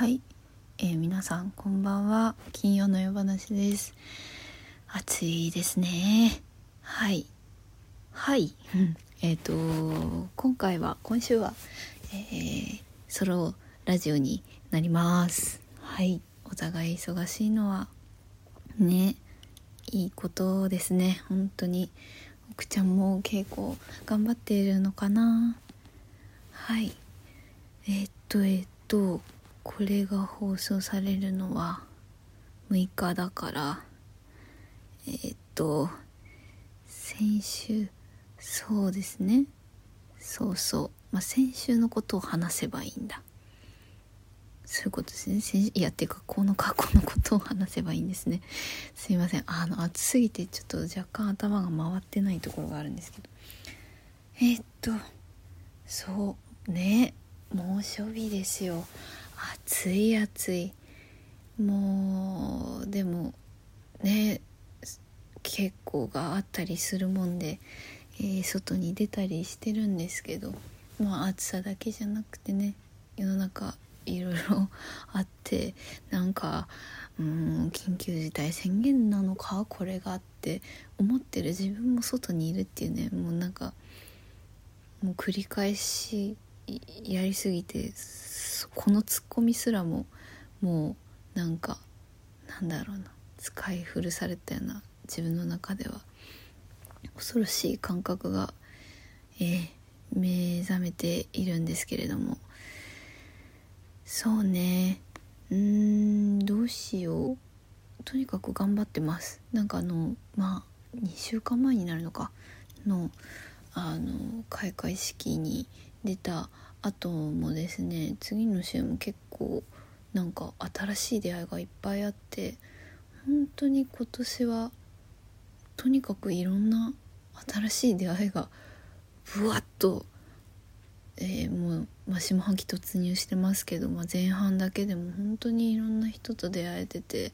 はい、えー、皆さんこんばんは。金曜の夜話です。暑いですね。はい。はい。えっと今回は今週は、えー、ソロラジオになります。はい。お互い忙しいのはねいいことですね。本当に。奥ちゃんも稽古頑張っているのかな。はい。えー、っとえー、っとこれが放送されるのは6日だから。え、っと先週そうですね。そうそう、まあ、先週のことを話せばいいんだ。そういうことですね。先いやっていうかこの過去のことを話せばいいんですね。すいません。あの暑すぎてちょっと若干頭が回ってないところがあるんですけど。え、っとそうね。猛暑日ですよ。暑い暑い。もうでもね結構があったりするもんで、えー、外に出たりしてるんですけどまあ暑さだけじゃなくてね世の中いろいろあってなんかうん緊急事態宣言なのかこれがって思ってる自分も外にいるっていうねもうなんかもう繰り返しやりすぎてこのツッコミすらももうなんかなんだろうな使い古されたような自分の中では。恐ろしい感覚が、えー、目覚めているんですけれども。そうね。うんどうしよう。とにかく頑張ってます。なんかあのまあ2週間前になるのか。のあの開会式に出た後もですね次の週も結構なんか新しい出会いがいっぱいあって本当に今年はとにかくいろんな新しい出会いがぶわっと、えー、もう、まあ、下半期突入してますけど、まあ、前半だけでも本当にいろんな人と出会えてて、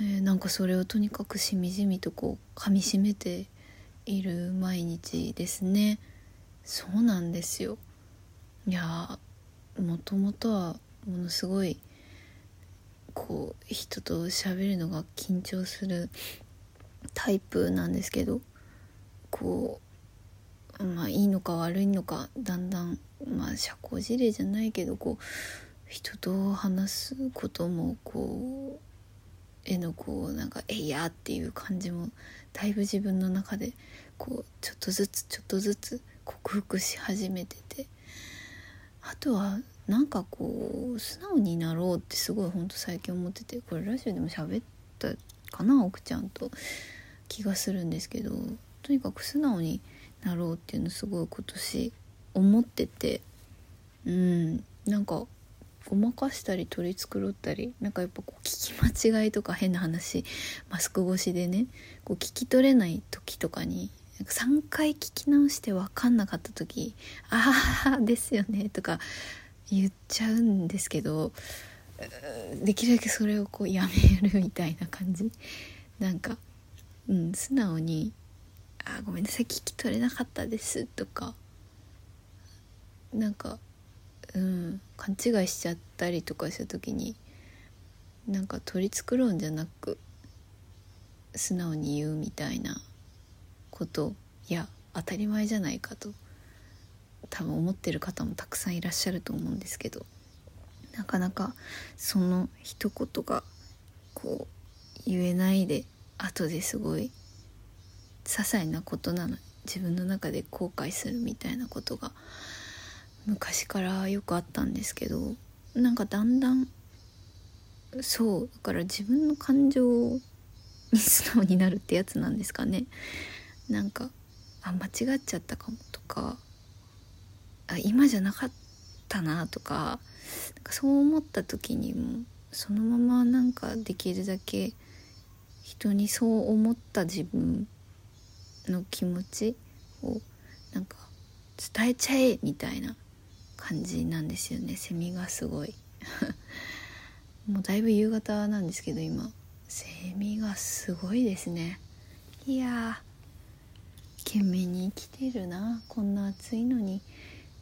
えー、なんかそれをとにかくしみじみとこう噛みしめている毎日ですね。そうなんですよ。いやもともとはものすごいこう人と喋るのが緊張するタイプなんですけどこうまあいいのか悪いのかだんだんまあ社交辞令じゃないけどこう人と話すこともこう絵のこうなんか「えいや」っていう感じもだいぶ自分の中でこうちょっとずつちょっとずつ克服し始めてて。あとはなんかこう素直になろうってすごいほんと最近思ってて。これラジオでも喋ったかな奥ちゃんと気がするんですけど。とにかく素直になろうっていうのすごい今年思ってて。うん。なんかごまかしたり取り繕ったり。なんかやっぱこう聞き間違いとか変な話。マスク越しでね。こう聞き取れない時とかにか3回聞き直して分かんなかった時「ああですよね」とか言っちゃうんですけどできるだけそれをこうやめるみたいな感じ。なんか、うん、素直に「あごめんなさい聞き取れなかったです」とかなんかうん勘違いしちゃったりとかした時になんか取り繕うんじゃなく素直に言うみたいなこといや当たり前じゃないかと多分思ってる方もたくさんいらっしゃると思うんですけどなかなかその一言がこう言えないで後ですごい些細なことなの自分の中で後悔するみたいなことが昔からよくあったんですけどなんかだんだんそうだから自分の感情に素直になるってやつなんですかね。なんかあ間違っちゃったかもとかあ今じゃなかったなとかなんかそう思った時にもそのままなんかできるだけ人にそう思った自分の気持ちをなんか伝えちゃえみたいな感じなんですよね。セミがすごい。もうだいぶ夕方なんですけど今。セミがすごいですね。いや懸命に生きてるな。こんな暑いのに。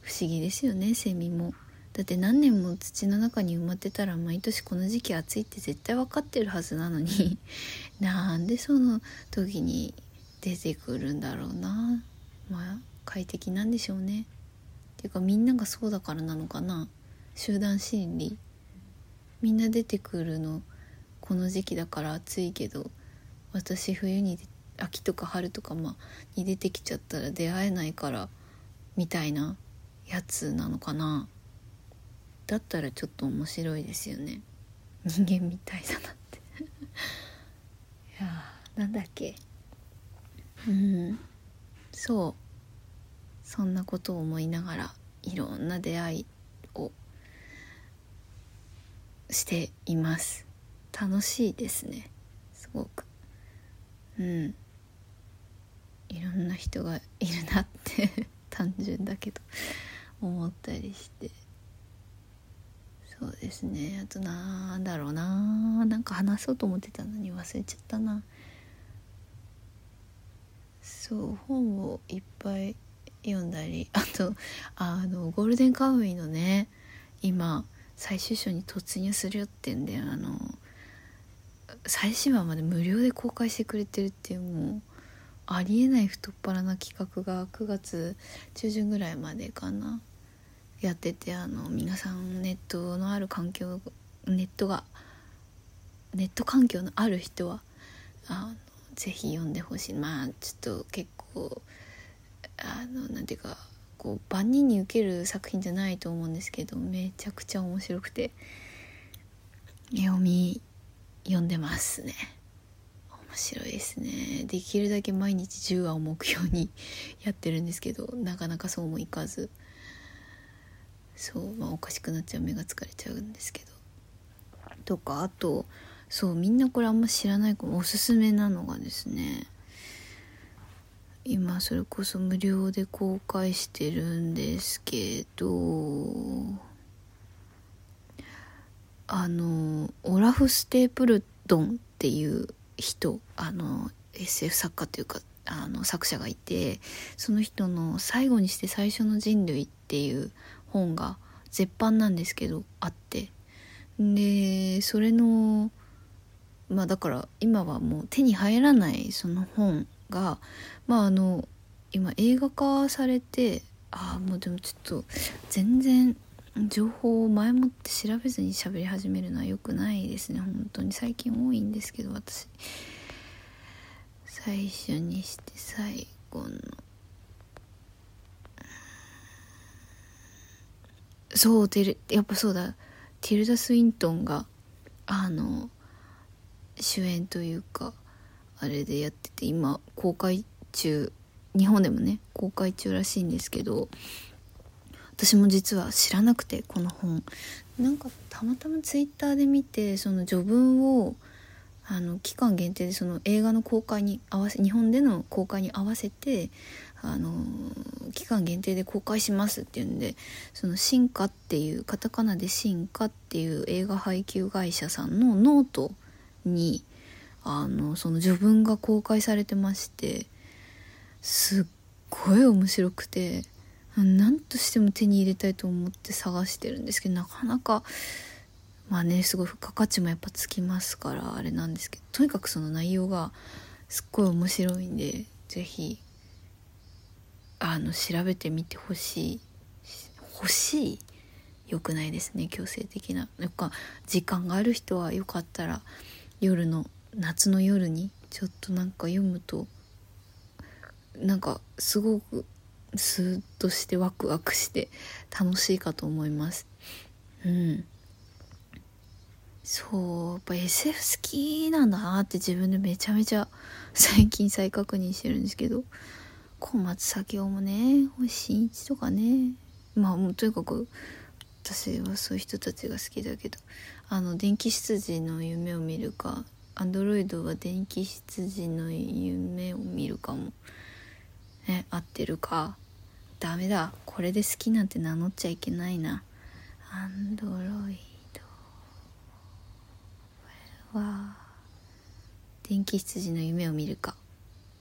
不思議ですよねセミも。だって何年も土の中に埋まってたら毎年この時期暑いって絶対分かってるはずなのに。なんでその時に出てくるんだろうな。まあ快適なんでしょうね。っていうかみんながそうだからなのかな。集団心理。みんな出てくるのこの時期だから暑いけど私冬に出て秋とか春とかまあに出てきちゃったら出会えないからみたいなやつなのかな。だったらちょっと面白いですよね。人間みたいだなって。いやーなんだっけ。うん。そう。そんなことを思いながらいろんな出会いをしています。楽しいですね。すごく。うん。いろんな人がいるなって 単純だけど思ったりして。そうですね。あとなんだろうな。なんか話そうと思ってたのに忘れちゃったな。そう本をいっぱい読んだり あとあのゴールデンカムイのね今最終章に突入するよってんであの最新話まで無料で公開してくれてるっていうもうありえない太っ腹な企画が9月中旬ぐらいまでかな。やっててあの皆さんネットのある環境ネットがネット環境のある人はあのぜひ読んでほしい。まあちょっと結構あのなんていうかこう万人に受ける作品じゃないと思うんですけどめちゃくちゃ面白くて読み読んでますね。面白いですね。できるだけ毎日10話を目標に やってるんですけどなかなかそうもいかず。そうまあおかしくなっちゃう目が疲れちゃうんですけど。とかあとそうみんなこれあんま知らないかも。おすすめなのがですね今それこそ無料で公開してるんですけどあのオラフ・ステープルドンっていう人あの SF 作家というかあの作者がいてその人の「最後にして最初の人類」っていう本が絶版なんですけどあって。でそれのまあだから今はもう手に入らないその本がまああの今映画化されてああもうでもちょっと全然情報を前もって調べずに喋り始めるのは良くないですね本当に最近多いんですけど私最初にして最後のそうテルやっぱそうだ。ティルダ・スウィントンがあの主演というかあれでやってて今公開中日本でもね公開中らしいんですけど私も実は知らなくてこの本。なんかたまたまツイッターで見てその序文をあの期間限定でその映画の公開に合わせ日本での公開に合わせてあの期間限定で公開しますっていうんでその進化っていうカタカナで進化っていう映画配給会社さんのノートにあのその序文が公開されてましてすっごい面白くて何としても手に入れたいと思って探してるんですけどなかなかまあねすごい付加価値もやっぱつきますからあれなんですけどとにかくその内容がすっごい面白いんで是非あの調べてみてほしい欲しい良くないですね強制的な。なんか時間がある人はよかったら夜の夏の夜にちょっとなんか読むとなんかすごくスーッとしてワクワクして楽しいかと思います。うん。そうやっぱ SF 好きなんだなって自分でめちゃめちゃ 最近再確認してるんですけど。小松左京もね星新一とかね。まあもうとにかく私はそういう人たちが好きだけど。あの電気羊の夢を見るかアンドロイドは電気羊の夢を見るかも。ね合ってるか。ダメだ。これで好きなんて名乗っちゃいけないな。アンドロイド。これは電気羊の夢を見るか。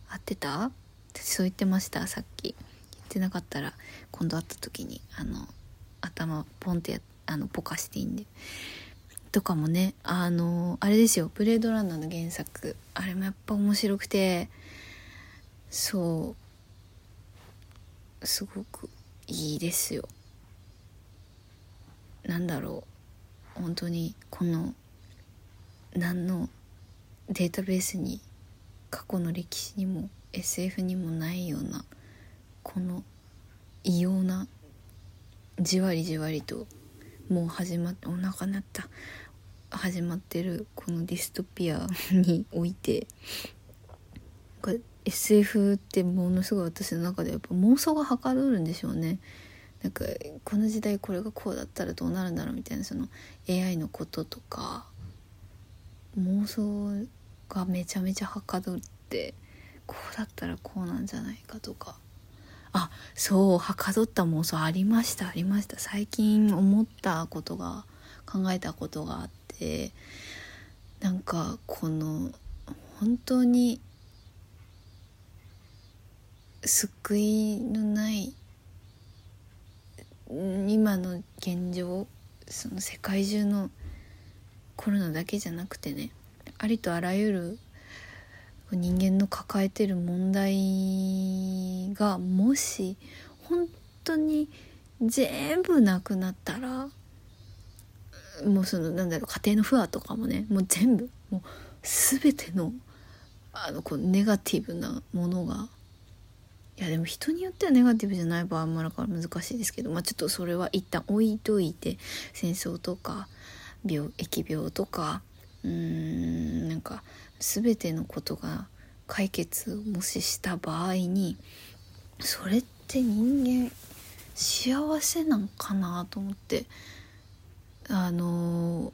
合ってた？私そう言ってましたさっき。言ってなかったら今度会った時にあの頭ポンってやあのポカしていいんで。とかもねあのあれですよ「ブレードランナー」の原作。あれもやっぱ面白くて。そう。すごくいいですよ。なんだろう本当にこの何のデータベースに過去の歴史にも SF にもないようなこの異様なじわりじわりともう始まってお腹鳴った始まってるこのディストピアにおいて SF ってものすごい私の中でやっぱ妄想がはかどるんでしょうね。なんかこの時代これがこうだったらどうなるんだろうみたいなその AI のこととか妄想がめちゃめちゃはかどってこうだったらこうなんじゃないかとかあそうはかどった妄想ありましたありました最近思ったことが考えたことがあってなんかこの本当に救いのない今の現状その世界中のコロナだけじゃなくてねありとあらゆる人間の抱えてる問題がもし本当に全部なくなったらもうそのなんだろう家庭の不和とかもねもう全部もう全てのあのこうネガティブなものがいやでも人によってはネガティブじゃない場合もあるから難しいですけど、まあ、ちょっとそれは一旦置いといて戦争とか病疫病とかうーんなんか全てのことが解決もしした場合にそれって人間幸せなんかなと思ってあの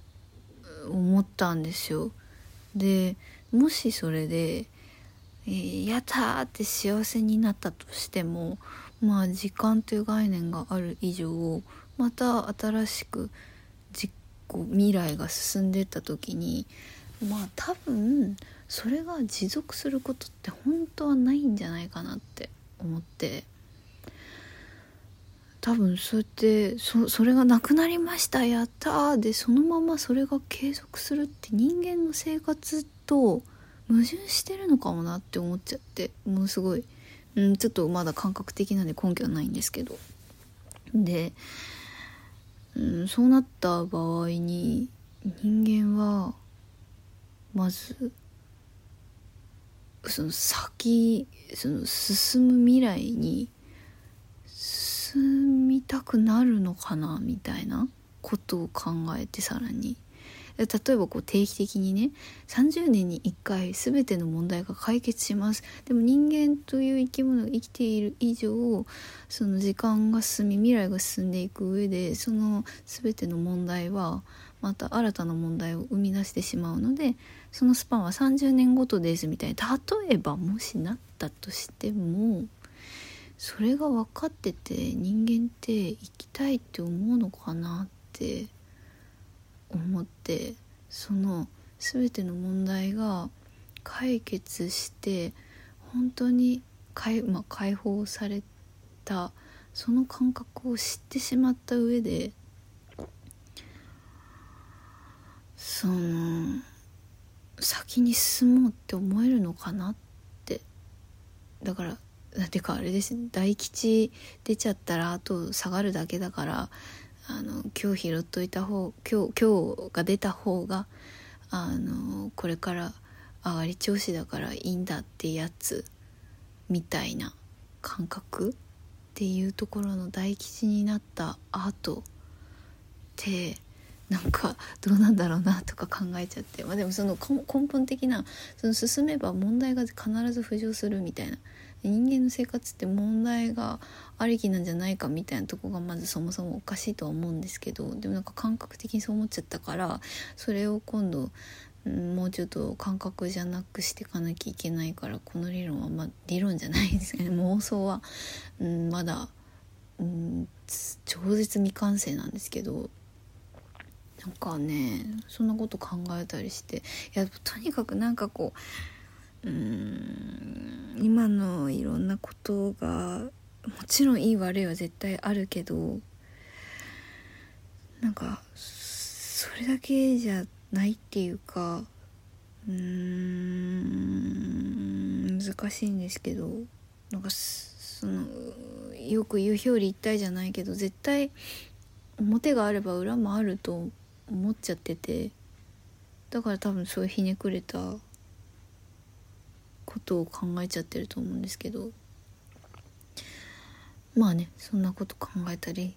思ったんですよ。でもしそれでえー、やったって幸せになったとしてもまあ時間という概念がある以上また新しく実行未来が進んでった時にまあ多分それが持続することって本当はないんじゃないかなって思って多分そうやってそそれがなくなりましたやったでそのままそれが継続するって人間の生活と矛盾してるのかもなって思っちゃってものすごい、うん、ちょっとまだ感覚的なんで根拠はないんですけど。で、うん、そうなった場合に人間はまずその先その進む未来に進みたくなるのかなみたいなことを考えてさらに。例えばこう定期的にね30年に1回全ての問題が解決します。でも人間という生き物が生きている以上その時間が進み未来が進んでいく上でその全ての問題はまた新たな問題を生み出してしまうのでそのスパンは30年ごとですみたいな。例えばもしなったとしてもそれが分かってて人間って生きたいって思うのかなって思ってその全ての問題が解決して本当に解,、まあ、解放されたその感覚を知ってしまった上でその先に進もうって思えるのかなって。だからなんていうかあれですね大吉出ちゃったらあと下がるだけだからあの今日拾っといた方今日今日が出た方があのこれから上がり調子だからいいんだってやつみたいな感覚っていうところの大吉になった後ってなんかどうなんだろうなとか考えちゃって。まあでもその根本的なその進めば問題が必ず浮上するみたいな人間の生活って問題がありきなんじゃないかみたいなとこがまずそもそもおかしいとは思うんですけどでもなんか感覚的にそう思っちゃったからそれを今度、もうちょっと感覚じゃなくしていかなきゃいけないからこの理論はまあ理論じゃないですけど、妄想は、うん、まだ、うん、超絶未完成なんですけど。なんかねそんなこと考えたりしていやとにかくなんかこううん。今のいろんなことがもちろんいい悪いは絶対あるけどなんかそれだけじゃないっていうかうーん難しいんですけどなんかそのよく言う表裏一体じゃないけど絶対表があれば裏もあると思っちゃっててだから多分そういうひねくれたことを考えちゃってると思うんですけどまあねそんなこと考えたり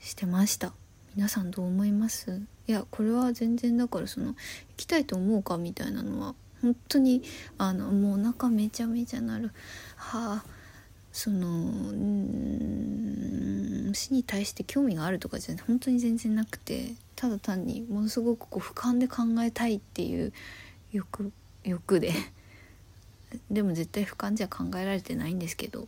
してました。皆さんどう思います？いやこれは全然だからその行きたいと思うかみたいなのは本当にあのもうお腹めちゃめちゃなる。はあそのうん死に対して興味があるとかじゃ本当に全然なくてただ単にものすごくこう俯瞰で考えたいっていう欲欲で。でも絶対俯瞰じゃ考えられてないんですけど、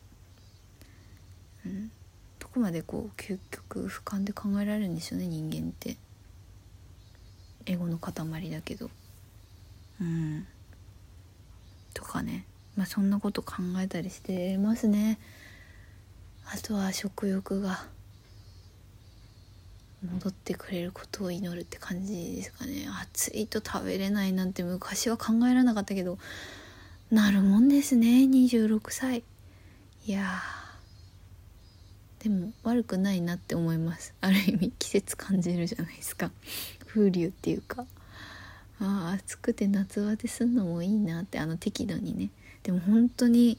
うん、どこまでこう究極俯瞰で考えられるんでしょうね人間って。エゴの塊だけど。うん。とかね。まあそんなこと考えたりしてますね。あとは食欲が。戻ってくれることを祈るって感じですかね。暑いと食べれないなんて昔は考えられなかったけど。なるもんですね。26歳。いやでも悪くないなって思います。ある意味季節感じるじゃないですか。風流っていうか。ああ暑くて夏バテすんのもいいなってあの適度にね。でも本当に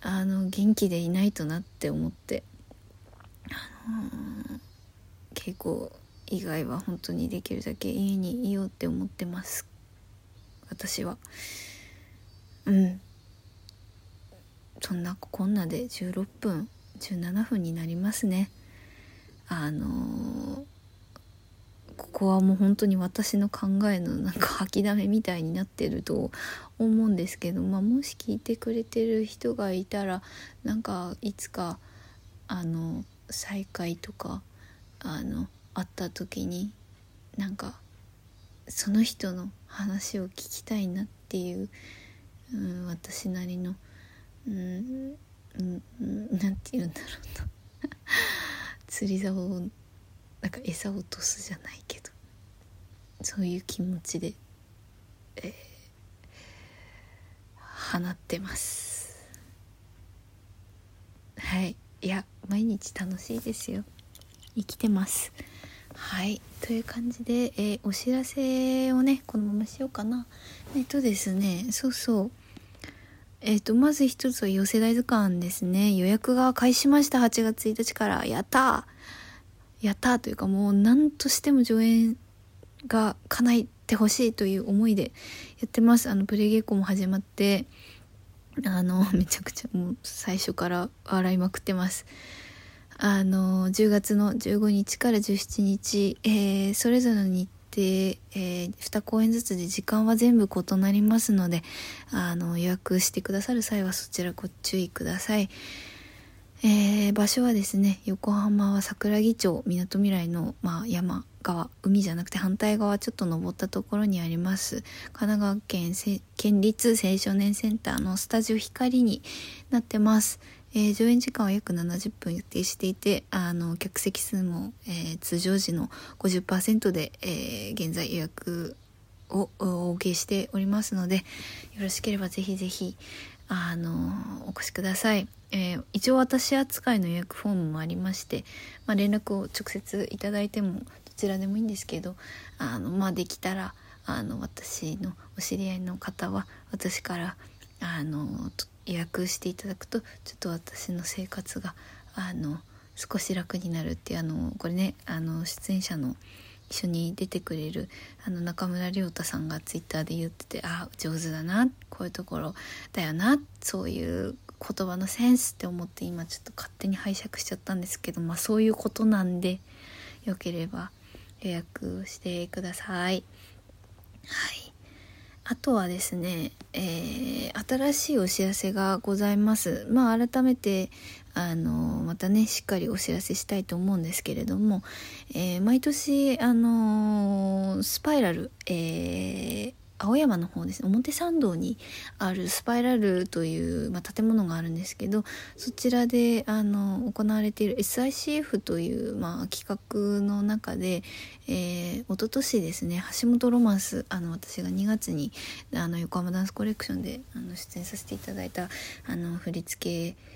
あの元気でいないとなって思って。あのー、稽古以外は本当にできるだけ家にいようって思ってます。私は。うん。そんなこんなで16分17分になりますね。あのーここはもう本当に私の考えのなんか吐きだめみたいになってると思うんですけど、まあ、もし聞いてくれてる人がいたらなんかいつかあの再会とかあの会った時になんかその人の話を聞きたいなっていう、うん、私なりの、うん、うん、なんて言うんだろうな。釣り竿をなんか餌を落とすじゃないけど。そういう気持ちで、えー、放ってます。はい。いや毎日楽しいですよ。生きてます。はい。という感じで、えー、お知らせをねこのまましようかな。えっとですねそうそう。えっ、とまず一つは寄せ大図鑑ですね。予約が開始しました。8月1日から。やったやったというかもう何としても上演が叶えてほしいという思いでやってます。あのプレイ稽古も始まってあの めちゃくちゃもう最初から笑いまくってます。あの10月の15日から17日、えー、それぞれの日程、えー、2公演ずつで時間は全部異なりますのであの予約してくださる際はそちらご注意ください。えー、場所はですね横浜は桜木町みなとみらいの、まあ、山側海じゃなくて反対側ちょっと登ったところにあります神奈川県県立青少年センターのスタジオ光になってます、えー、上演時間は約70分予定していてあの客席数も、えー、通常時の50%で、え現在予約をお受けしておりますのでよろしければぜひぜひあのお越しください。えー、一応私扱いの予約フォームもありまして、まあ、連絡を直接いただいてもどちらでもいいんですけどあの、まあ、できたらあの私のお知り合いの方は私からあのと予約していただくとちょっと私の生活があの少し楽になるってあのこれねあの出演者の一緒に出てくれるあの中村亮太さんがツイッターで言っててあ上手だなこういうところだよなそういう言葉のセンスって思って今ちょっと勝手に拝借しちゃったんですけどまあそういうことなんでよければ予約してください。はいあとはですね、えー、新しいお知らせがございます。まあ改めてあのまたねしっかりお知らせしたいと思うんですけれども、えー、毎年あのスパイラル、えー、青山の方ですね。表参道にあるスパイラルという、まあ、建物があるんですけどそちらであの行われている SICF という、まあ、企画の中で、えー、一昨年ですね橋本ロマンスあの私が2月にあの横浜ダンスコレクションであの出演させていただいたあの振り付け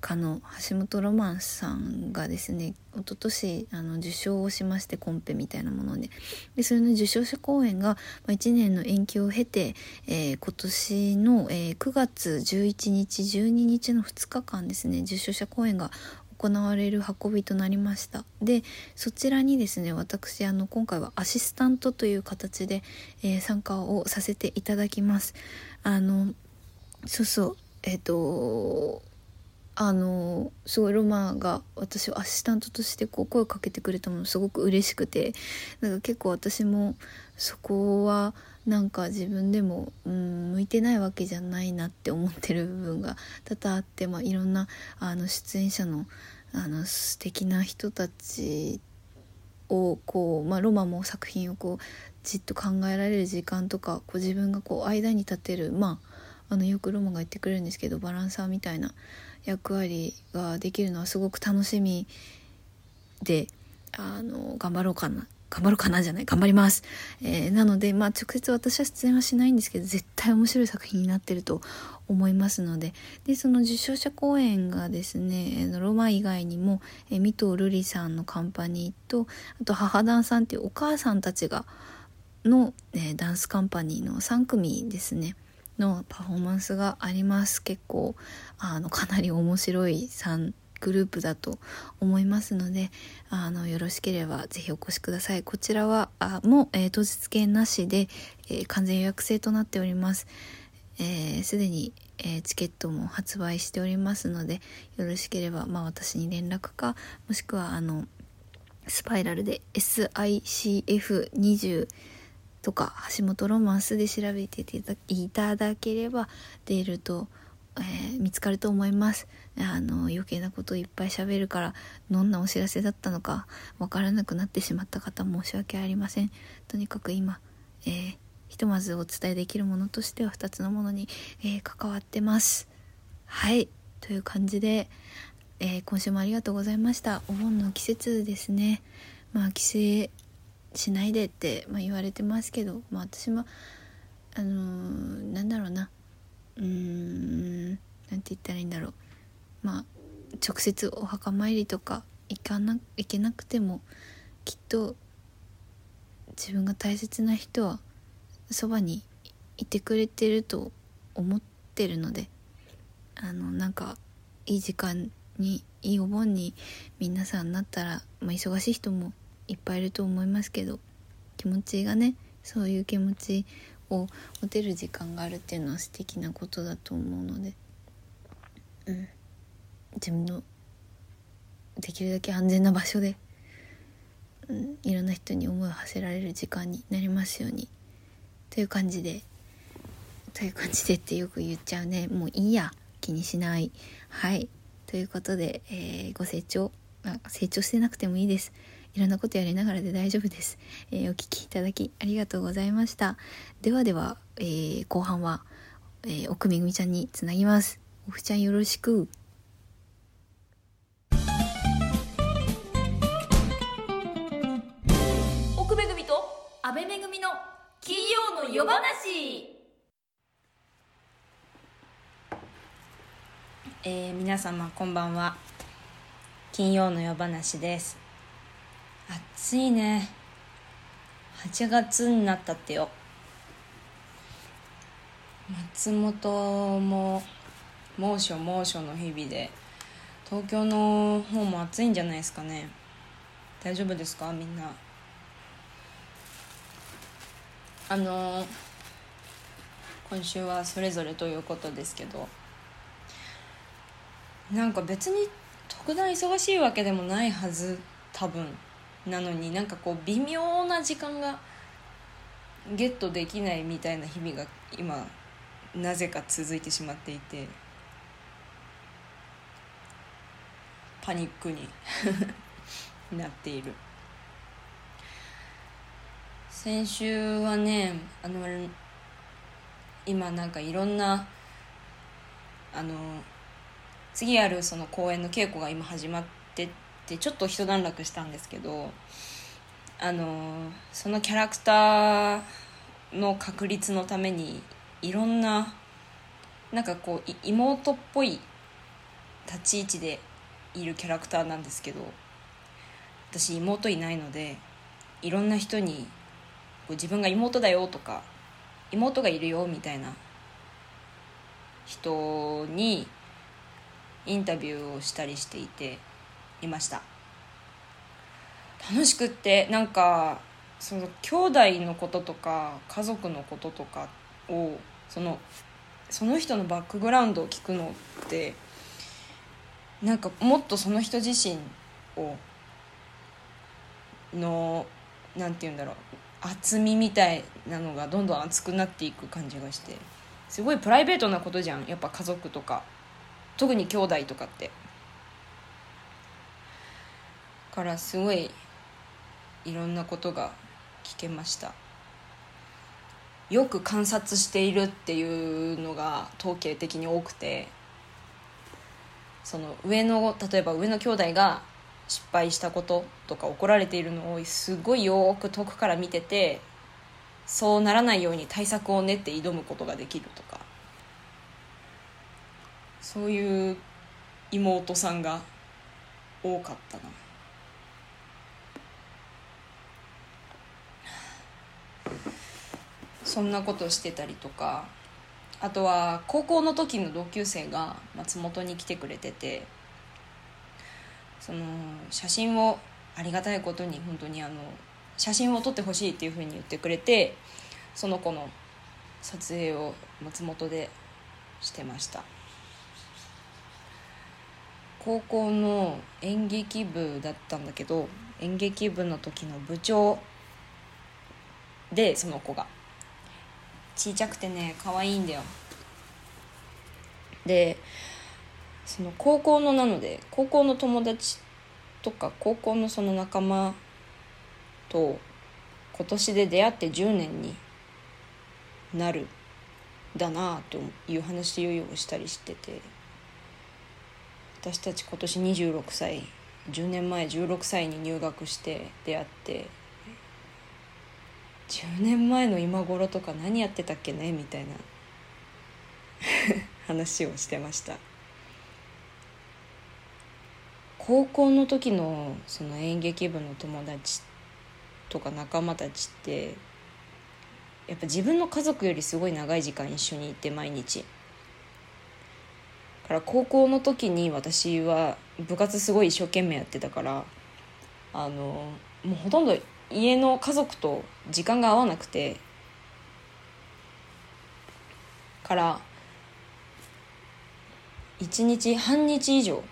家の橋本ロマンスさんがですね一昨年あの受賞をしましてコンペみたいなもので。でそれの受賞者公演が、1年の延期を経て、えー、今年の、えー、9月11日12日の2日間ですね受賞者公演が行われる運びとなりました。でそちらにですね私あの今回はアシスタントという形で、えー、参加をさせていただきます。あのそうそうえっ、ー、とあのすごいロマンが私をアシスタントとしてこう声をかけてくれたものすごく嬉しくてなんか結構私もそこはなんか自分でも、うん、向いてないわけじゃないなって思ってる部分が多々あって、まあ、いろんなあの出演者のあの素敵な人たちをこう、まあ、ロマンも作品をこうじっと考えられる時間とかこう自分がこう間に立てるまああのよくロマンが言ってくれるんですけどバランサーみたいな役割ができるのはすごく楽しみであの頑張ろうかな頑張ろうかなじゃない頑張ります、えー、なのでまあ直接私は出演はしないんですけど絶対面白い作品になってると思いますのででその受賞者公演がですねロマ以外にも、えー、三藤瑠璃さんのカンパニーとあと母ダンさんっていうお母さんたちがの、えー、ダンスカンパニーの3組ですね。のパフォーマンスがあります。結構あのかなり面白い3グループだと思いますのであのよろしければ是非お越しください。こちらはあもう、えー、当日券なしで、えー、完全予約制となっております。すで、えー、に、えチケットも発売しておりますのでよろしければ、まあ、私に連絡かもしくはあのスパイラルで SICF20 とか橋本ロマンスで調べていただければ出ると、えー、見つかると思います。あの余計なこといっぱい喋るからどんなお知らせだったのかわからなくなってしまった方申し訳ありません。とにかく今、えー、ひとまずお伝えできるものとしては2つのものに、えー、関わってます。はい。という感じで、え今週もありがとうございました。お盆の季節ですね。まあ帰省しないでって、まあ、言われてますけど、まあ、私もあのー、なんだろうな。うーんなんて言ったらいいんだろう。まあ直接お墓参りとか行かな行けなくてもきっと自分が大切な人はそばにいてくれてると思ってるのであのなんかいい時間にいいお盆に皆さんなったら、まあ、忙しい人もいっぱいいると思いますけど気持ちがねそういう気持ちを持てる時間があるっていうのは素敵なことだと思うので、うん、自分のできるだけ安全な場所で、うん、いろんな人に思いを馳せられる時間になりますように。という感じでという感じでってよく言っちゃうね。もういいや。気にしない。はい。ということで、えー、ご清聴あ成長してなくてもいいです。いろんなことやりながらで大丈夫です、えー、お聞きいただきありがとうございました。ではでは、えー、後半は、えー、奥めぐみちゃんにつなぎます。おふちゃんよろしく。奥めぐみと安倍めぐみの金曜の夜話。えー、皆様こんばんは。金曜の夜話です。暑いね。8月になったってよ。松本も猛暑猛暑の日々で東京の方も暑いんじゃないですかね。大丈夫ですか？みんな。あの今週はそれぞれということですけど。なんか別に特段忙しいわけでもないはず多分。なのになんかこう微妙な時間がゲットできないみたいな日々が今なぜか続いてしまっていてパニックに なっている。先週はねあの今なんかいろんなあの次あるその公演の稽古が今始まってってちょっと一段落したんですけどあのそのキャラクターの確立のためにいろんななんかこう妹っぽい立ち位置でいるキャラクターなんですけど私妹いないのでいろんな人にこう自分が妹だよとか妹がいるよみたいな人にインタビューをしたりしていていました。楽しくってなんかその兄弟のこととか家族のこととかをそのその人のバックグラウンドを聞くのってなんかもっとその人自身をのなんて言うんだろう厚みみたいなのがどんどん厚くなっていく感じがしてすごいプライベートなことじゃんやっぱ家族とか。特に兄弟とかって。からすごいいろんなことが聞けました。よく観察しているっていうのが統計的に多くてその上の例えば上の兄弟が失敗したこととか怒られているのをすごいよく遠くから見ててそうならないように対策を練って挑むことができるとか。そういう妹さんが多かったな。そんなことしてたりとかあとは高校の時の同級生が松本に来てくれててその写真をありがたいことに本当にあの写真を撮ってほしいっていうふうに言ってくれてその子の撮影を松本でしてました。高校の演劇部だったんだけど演劇部の時の部長でその子が。ちいちゃくてね可愛いんだよ。でその高校のなので高校の友達とか高校のその仲間と今年で出会って10年になるだなあという話をしたりしてて私たち今年26歳10年前16歳に入学して出会って10年前の今頃とか何やってたっけね？みたいな。話をしてました。高校の時のその演劇部の友達とか仲間たちってやっぱ自分の家族よりすごい長い時間一緒にいて毎日。から高校の時に私は部活すごい一生懸命やってたからあのもうほとんど家の家族と時間が合わなくてから1日半日以上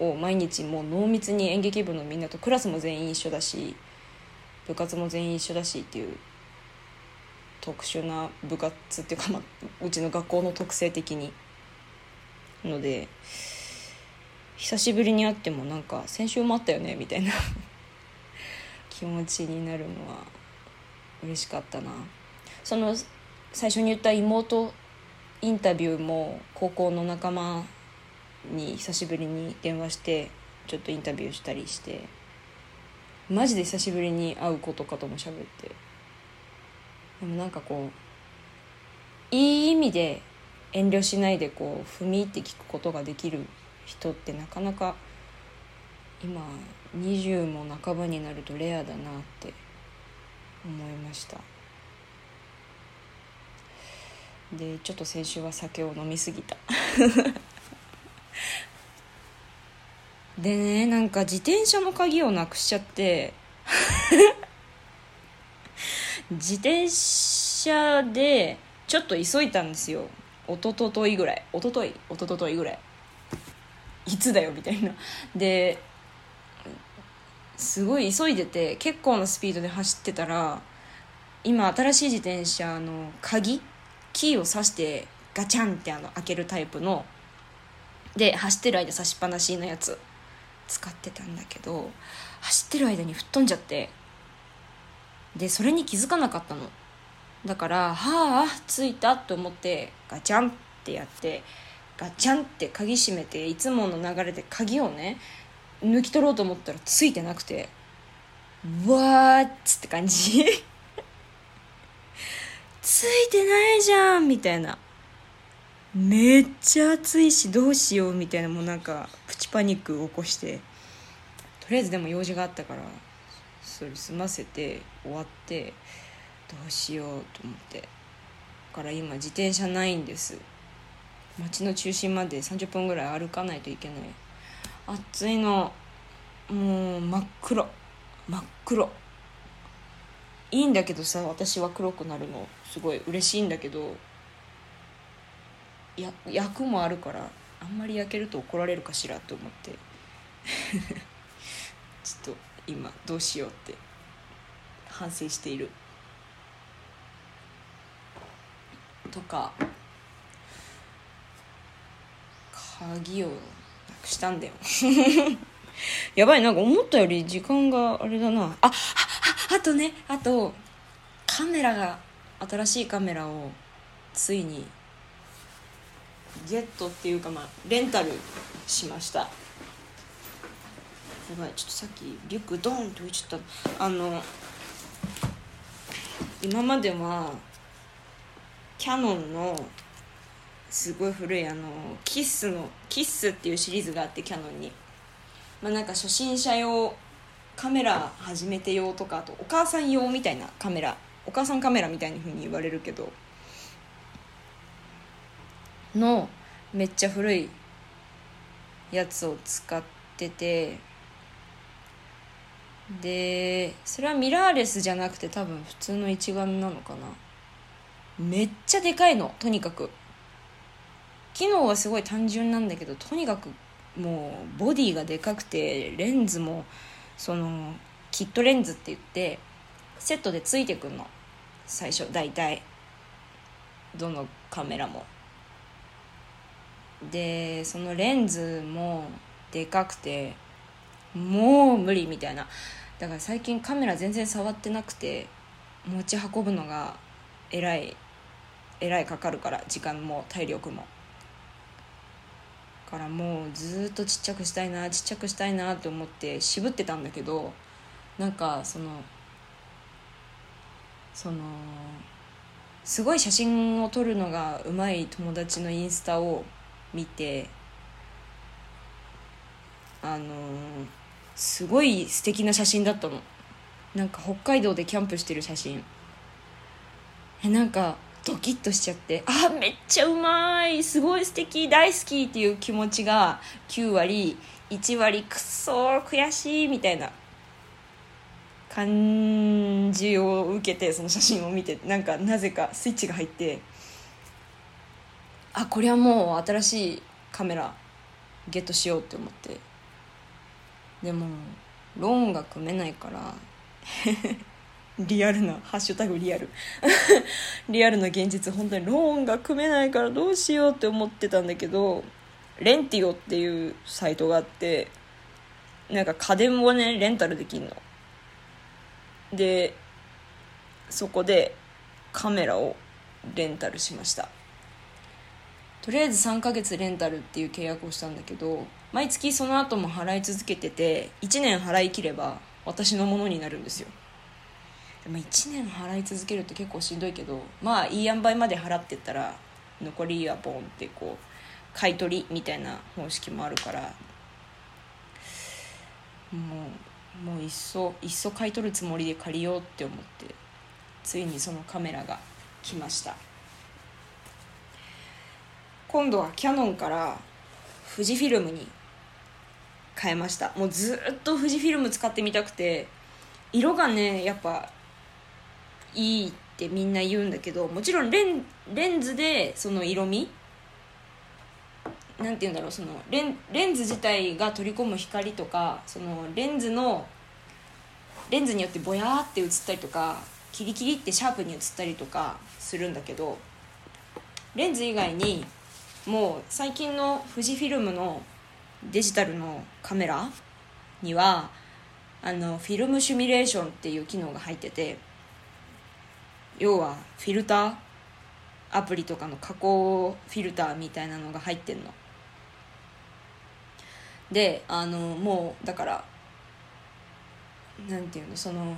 を毎日もう濃密に演劇部のみんなとクラスも全員一緒だし部活も全員一緒だしっていう特殊な部活っていうか、まあ、うちの学校の特性的に。ので久しぶりに会ってもなんか先週もあったよねみたいな。気持ちになるのは嬉しかったな。その最初に言った妹インタビューも高校の仲間に久しぶりに電話してちょっとインタビューしたりしてマジで久しぶりに会う子とかとも喋って。でもなんかこういい意味で遠慮しないでこう踏み入って聞くことができる人ってなかなか今20も半ばになるとレアだなって思いました。でちょっと先週は酒を飲みすぎた。でねなんか自転車の鍵をなくしちゃって。自転車でちょっと急いだんですよ。一昨日ぐらい。一昨日？一昨日ぐらい。いつだよみたいな。ですごい急いでて結構なスピードで走ってたら今新しい自転車の鍵キーを挿してガチャンってあの開けるタイプので走ってる間差しっぱなしのやつ使ってたんだけど走ってる間に吹っ飛んじゃってでそれに気づかなかったの。だからはあ着いたと思ってガチャンってやってガチャンって鍵閉めていつもの流れで鍵をね抜き取ろうと思ったらついてなくてわーっつって感じ。ついてないじゃんみたいな。めっちゃ暑いしどうしようみたいなもうなんかプチパニック起こして。とりあえずでも用事があったからそれ済ませて終わってどうしようと思って。だから今自転車ないんです。街の中心まで30分ぐらい歩かないといけない。暑いの。もう真っ黒。真っ黒。いいんだけどさ私は黒くなるの。すごい嬉しいんだけど。や焼くもあるからあんまり焼けると怒られるかしらと思って。ちょっと今どうしようって。反省している。とか鍵をしたんだよ。やばいなんか思ったより時間があれだな。ああああとねあとカメラが新しいカメラをついにゲットっていうかまあレンタルしました。やばいちょっとさっきリュックドーンって置いちゃった。あの今まではキャノンのすごい古いあのキッスのキッスっていうシリーズがあってキャノンに。まあなんか初心者用カメラ始めて用とかあとお母さん用みたいなカメラお母さんカメラみたいな風に言われるけどのめっちゃ古いやつを使っててでそれはミラーレスじゃなくて多分普通の一眼なのかな。めっちゃでかいのとにかく。機能はすごい単純なんだけどとにかくもうボディがでかくてレンズもそのキットレンズって言ってセットでついてくんの。最初大体。どのカメラも。でそのレンズもでかくてもう無理みたいな。だから最近カメラ全然触ってなくて持ち運ぶのがえらいえらいかかるから時間も体力も。からもうずっとちっちゃくしたいなちっちゃくしたいなって思って渋ってたんだけどなんかそのそのすごい写真を撮るのがうまい友達のインスタを見てあのすごい素敵な写真だったの。なんか北海道でキャンプしてる写真。えなんかドキッとしちゃってあめっちゃうまいすごい素敵大好きっていう気持ちが9割1割くっそ悔しいみたいな感じを受けてその写真を見てなんかなぜかスイッチが入ってあこれはもう新しいカメラゲットしようって思って。でもローンが組めないから。リアルなハッシュタグリアル。リアルな現実本当にローンが組めないからどうしようって思ってたんだけどレンティオっていうサイトがあってなんか家電をねレンタルできんの。でそこでカメラをレンタルしました。とりあえず3ヶ月レンタルっていう契約をしたんだけど毎月その後も払い続けてて1年払い切れば私のものになるんですよ。でも1年払い続けるって結構しんどいけどまあいい塩梅まで払ってったら残りはボンってこう買い取りみたいな方式もあるからもうもういっそいっそ買い取るつもりで借りようって思ってついにそのカメラが来ました。今度はキヤノンから富士フィルムに変えました。もうずっと富士フィルム使ってみたくて色がねやっぱいいってみんな言うんだけどもちろんレンレンズでその色味？なんて言うんだろうそのレンレンズ自体が取り込む光とかそのレンズのレンズによってぼやーって映ったりとかキリキリってシャープに映ったりとかするんだけどレンズ以外にもう最近の富士フィルムのデジタルのカメラにはあのフィルムシミュレーションっていう機能が入ってて要はフィルターアプリとかの加工フィルターみたいなのが入ってんの。であのもうだからなんていうのその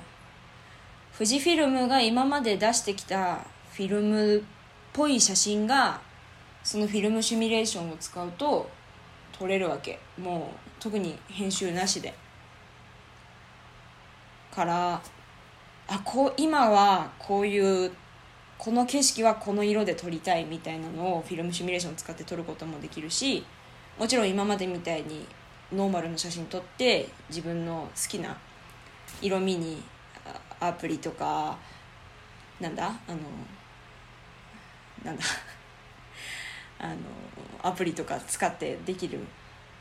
富士フィルムが今まで出してきたフィルムっぽい写真がそのフィルムシミュレーションを使うと撮れるわけ。もう特に編集なしで。からあこう今はこういうこの景色はこの色で撮りたいみたいなのをフィルムシミュレーション使って撮ることもできるしもちろん今までみたいにノーマルの写真撮って自分の好きな色味にアプリとかなんだ？あのなんだ？あのアプリとか使ってできるっ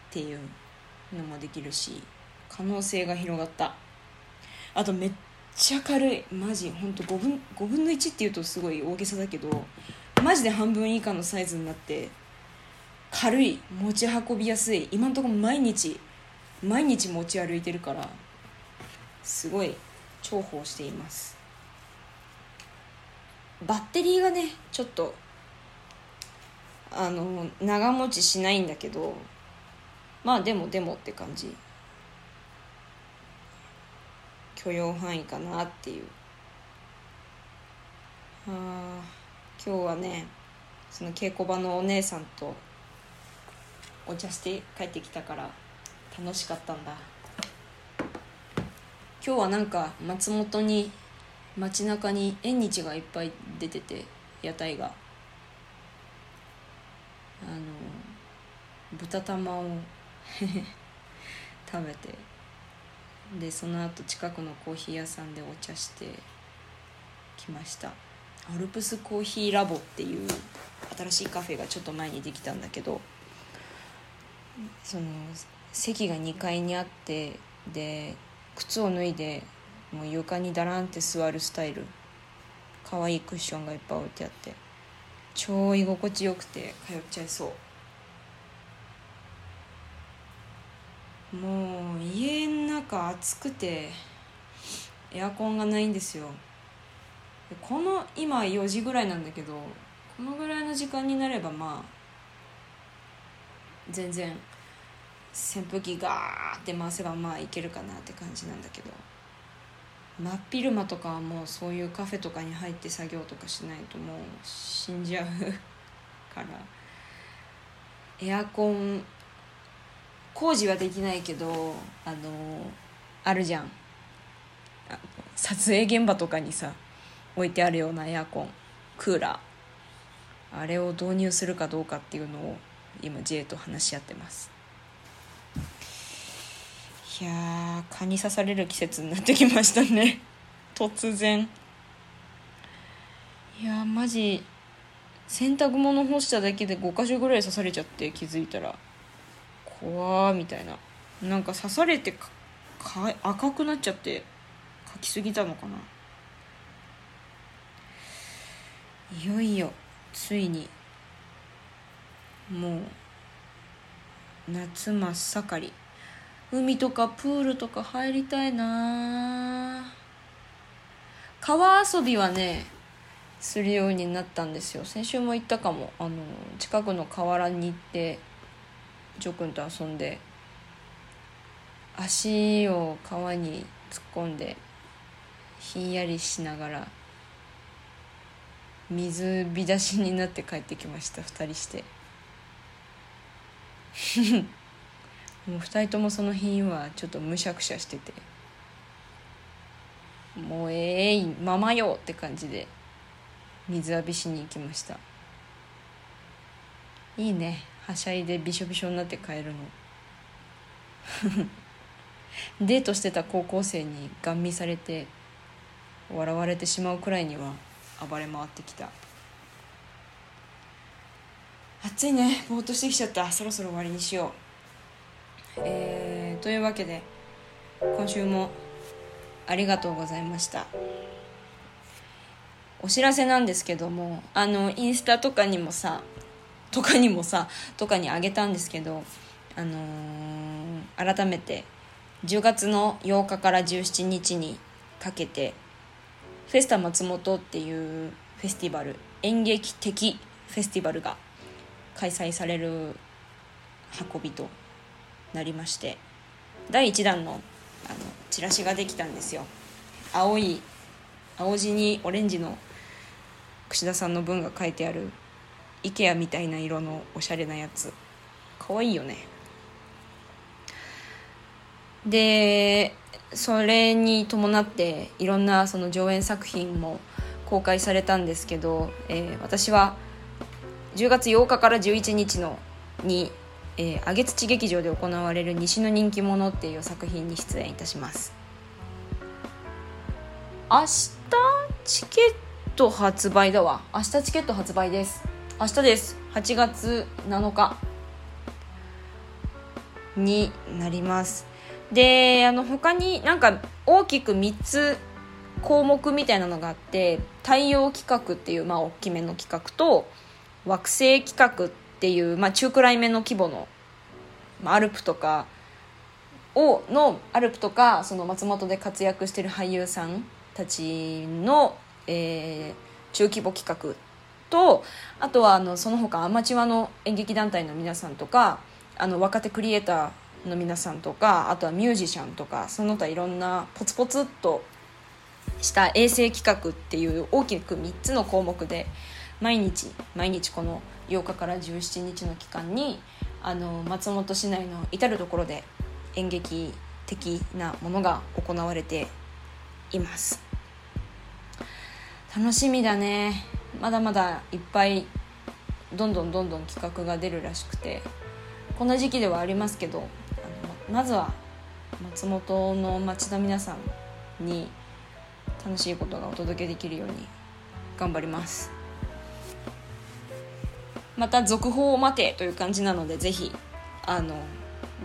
ていうのもできるし可能性が広がった。あとめっちゃ軽い。マジ。ほんと5分 ,5 分の1っていうとすごい大げさだけどマジで半分以下のサイズになって軽い持ち運びやすい今のとこ毎日毎日持ち歩いてるからすごい重宝しています。バッテリーがねちょっとあの長持ちしないんだけどまあでもでもって感じ。許容範囲かなっていう。あ今日はねその稽古場のお姉さんとお茶して帰ってきたから楽しかったんだ。今日はなんか松本に街中に縁日がいっぱい出てて屋台が。あの豚玉を 食べて。でその後近くのコーヒー屋さんでお茶してきました。アルプスコーヒーラボっていう新しいカフェがちょっと前にできたんだけどその席が2階にあってで靴を脱いでもう床にだらんって座るスタイル。可愛いクッションがいっぱい置いてあって超居心地よくて通っちゃいそう。もう家の中暑くてエアコンがないんですよ。この今4時ぐらいなんだけどこのぐらいの時間になればまあ全然扇風機ガーって回せばまあいけるかなって感じなんだけど。真っ昼間とかはもうそういうカフェとかに入って作業とかしないともう死んじゃうから。エアコン工事はできないけどあのあるじゃん。撮影現場とかにさ置いてあるようなエアコンクーラー。あれを導入するかどうかっていうのを今 J と話し合ってます。いや蚊に刺される季節になってきましたね。突然。いやマジ洗濯物干しただけで5箇所ぐらい刺されちゃって気づいたら。怖ーみたいな。なんか刺されてかか赤くなっちゃって描きすぎたのかな。いよいよついにもう夏真っ盛り。海とかプールとか入りたいな川遊びはねするようになったんですよ。先週も行ったかも。あの近くの河原に行ってジョ君と遊んで足を川に突っ込んでひんやりしながら水浸しになって帰ってきました2人して。もう2人ともその日はちょっとむしゃくしゃしてて。もうええいままよって感じで水浴びしに行きました。いいね。はしゃいでびしょびしょになって帰るの。デートしてた高校生にガン見されて笑われてしまうくらいには暴れ回ってきた。暑いね。ぼーっとしてきちゃった。そろそろ終わりにしよう。えー、というわけで今週もありがとうございました。お知らせなんですけどもあのインスタとかにもさとかにもさとかにあげたんですけどあのー、改めて10月の8日から17日にかけてフェスタ松本っていうフェスティバル演劇的フェスティバルが開催される運びとなりまして第1弾のあのチラシができたんですよ。青い青地にオレンジの串田さんの文が書いてある IKEA みたいな色のおしゃれなやつ。かわいいよね。でそれに伴っていろんなその上演作品も公開されたんですけど、えー私は10月8日から11日のに、えー、上土劇場で行われる「西の人気者」っていう作品に出演いたします。明日チケット発売だわ。明日チケット発売です。明日です。8月7日。になります。であの他になんか大きく3つ項目みたいなのがあって太陽企画っていうまあ大きめの企画と惑星企画っていうまあ中くらいめの規模の、ま、アルプとかをのアルプとかその松本で活躍してる俳優さんたちの、えー中規模企画とあとはあのその他アマチュアの演劇団体の皆さんとかあの若手クリエイターの皆さんとかあとはミュージシャンとかその他いろんなポツポツっとした衛星企画っていう大きく3つの項目で毎日毎日この8日から17日の期間にあの松本市内の至る所で演劇的なものが行われています。楽しみだね。まだまだいっぱいどんどんどんどん企画が出るらしくてこんな時期ではありますけどあのまずは松本の町の皆さんに楽しいことがお届けできるように頑張ります。また続報を待てという感じなのでぜひあの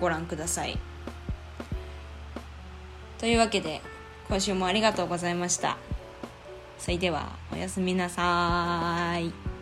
ご覧ください。というわけで今週もありがとうございました。それではおやすみなさい。